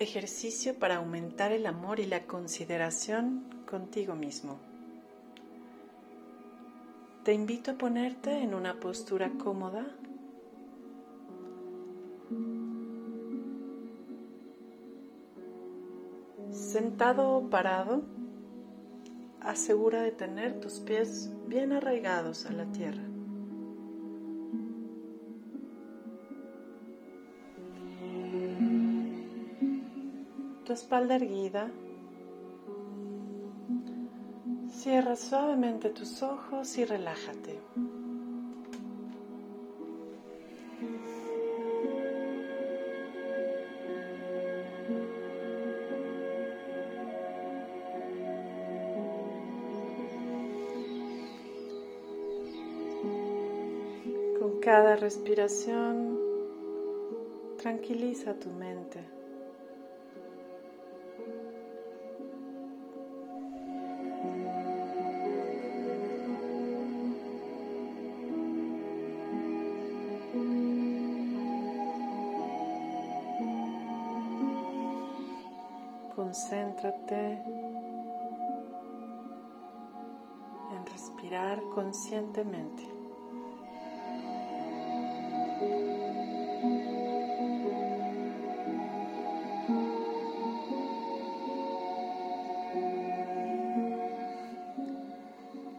ejercicio para aumentar el amor y la consideración contigo mismo. Te invito a ponerte en una postura cómoda. Sentado o parado, asegura de tener tus pies bien arraigados a la tierra. Tu espalda erguida Cierra suavemente tus ojos y relájate. Con cada respiración, tranquiliza tu mente. Concéntrate en respirar conscientemente.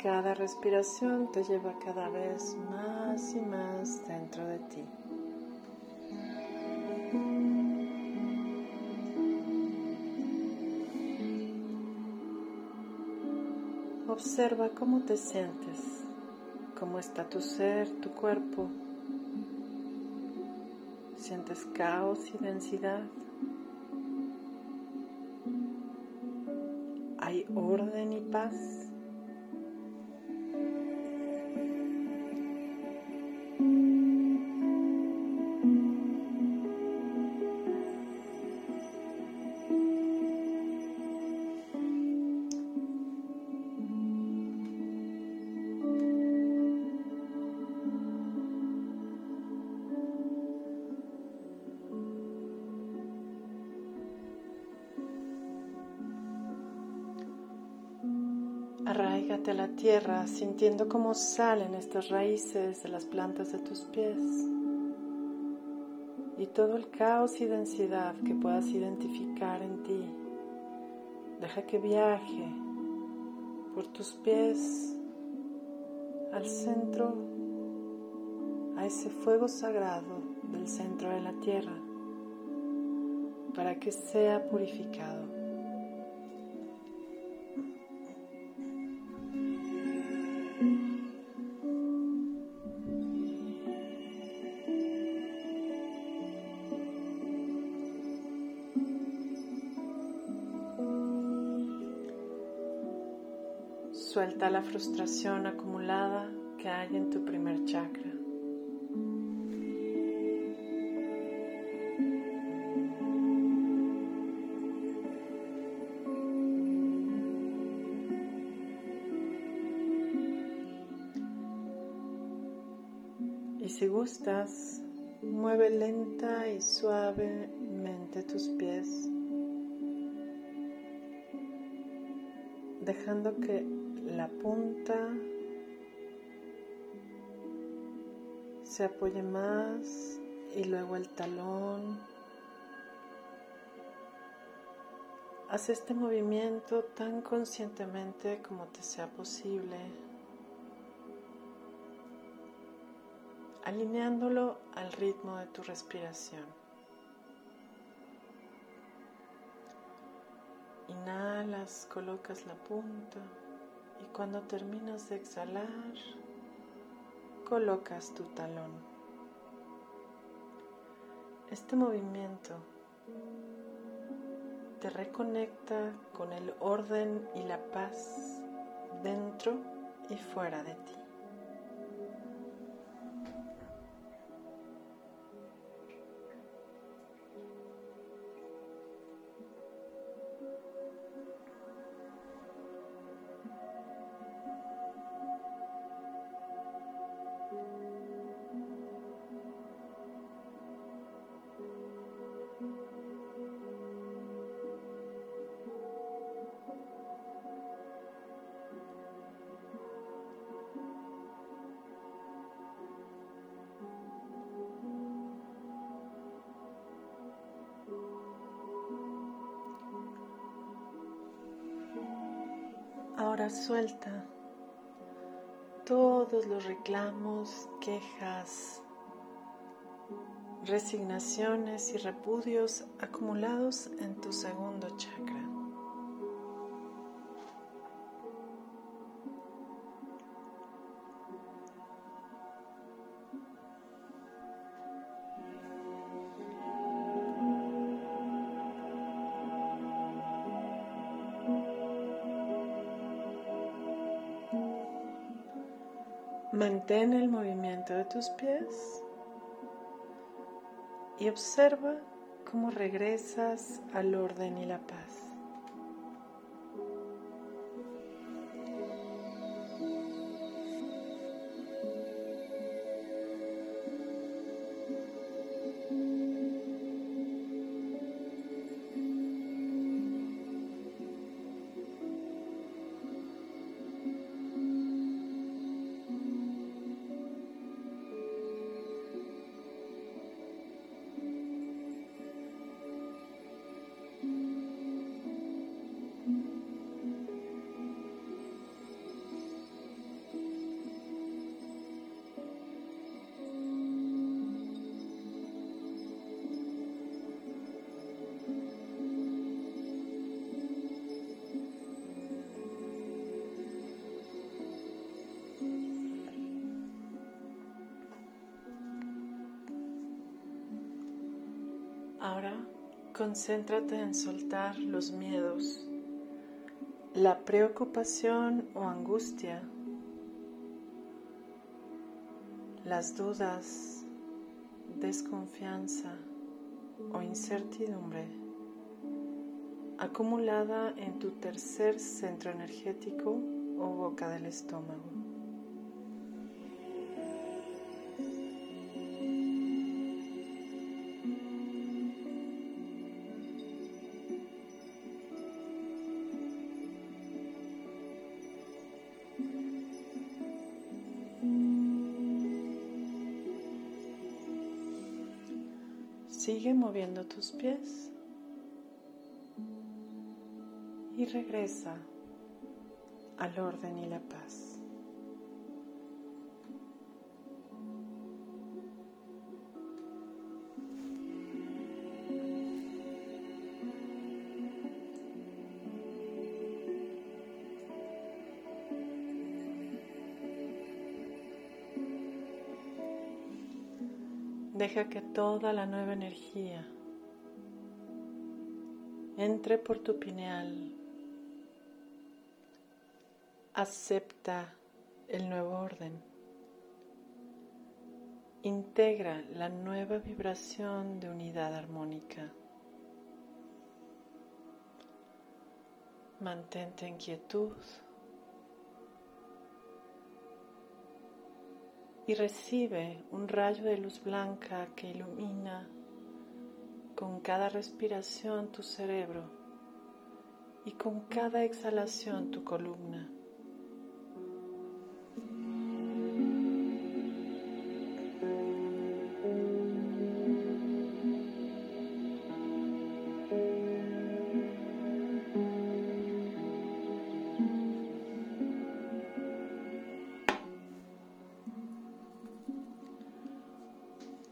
Cada respiración te lleva cada vez más y más dentro de ti. Observa cómo te sientes, cómo está tu ser, tu cuerpo. ¿Sientes caos y densidad? ¿Hay orden y paz? Arraígate a la tierra sintiendo cómo salen estas raíces de las plantas de tus pies y todo el caos y densidad que puedas identificar en ti. Deja que viaje por tus pies al centro, a ese fuego sagrado del centro de la tierra, para que sea purificado. Suelta la frustración acumulada que hay en tu primer chakra. Y si gustas, mueve lenta y suavemente tus pies, dejando que la punta se apoye más y luego el talón. Haz este movimiento tan conscientemente como te sea posible, alineándolo al ritmo de tu respiración. Inhalas, colocas la punta. Y cuando terminas de exhalar, colocas tu talón. Este movimiento te reconecta con el orden y la paz dentro y fuera de ti. Suelta todos los reclamos, quejas, resignaciones y repudios acumulados en tu segundo chakra. Mantén el movimiento de tus pies y observa cómo regresas al orden y la paz. Ahora concéntrate en soltar los miedos, la preocupación o angustia, las dudas, desconfianza o incertidumbre acumulada en tu tercer centro energético o boca del estómago. Sigue moviendo tus pies y regresa al orden y la paz. Deja que toda la nueva energía entre por tu pineal. Acepta el nuevo orden. Integra la nueva vibración de unidad armónica. Mantente en quietud. Y recibe un rayo de luz blanca que ilumina con cada respiración tu cerebro y con cada exhalación tu columna.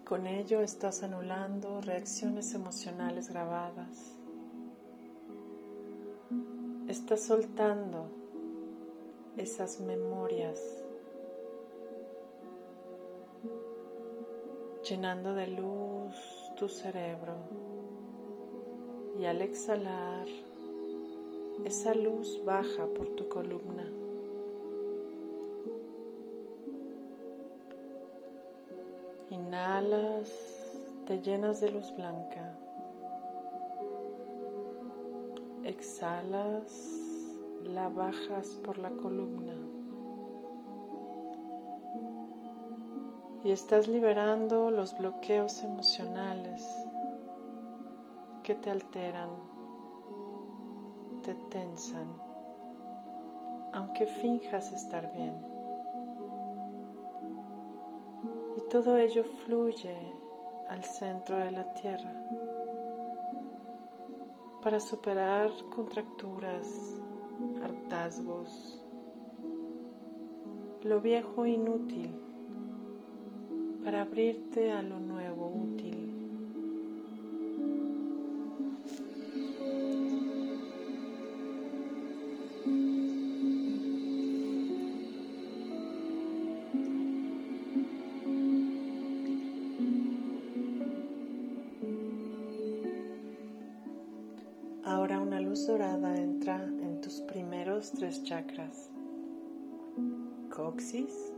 Con ello estás anulando reacciones emocionales grabadas. Estás soltando esas memorias, llenando de luz tu cerebro. Y al exhalar, esa luz baja por tu columna. Inhalas, te llenas de luz blanca. Exhalas, la bajas por la columna. Y estás liberando los bloqueos emocionales que te alteran, te tensan, aunque finjas estar bien. todo ello fluye al centro de la tierra para superar contracturas, hartazgos, lo viejo inútil, para abrirte a lo nuevo. Tres chakras. Coxis,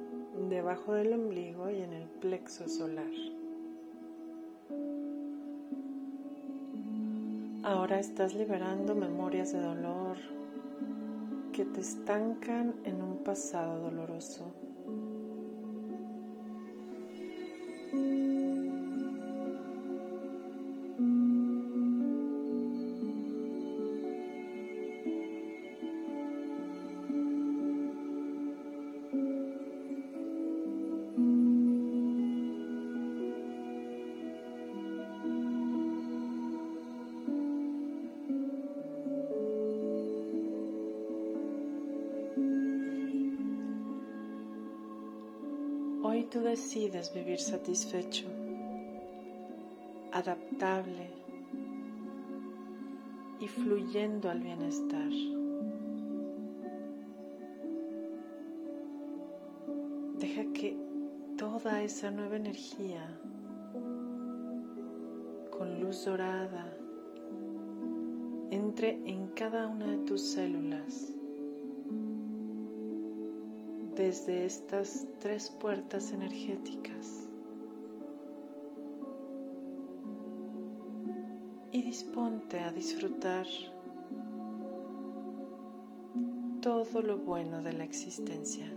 debajo del ombligo y en el plexo solar. Ahora estás liberando memorias de dolor que te estancan en un pasado doloroso. Tú decides vivir satisfecho, adaptable y fluyendo al bienestar. Deja que toda esa nueva energía con luz dorada entre en cada una de tus células desde estas tres puertas energéticas y disponte a disfrutar todo lo bueno de la existencia.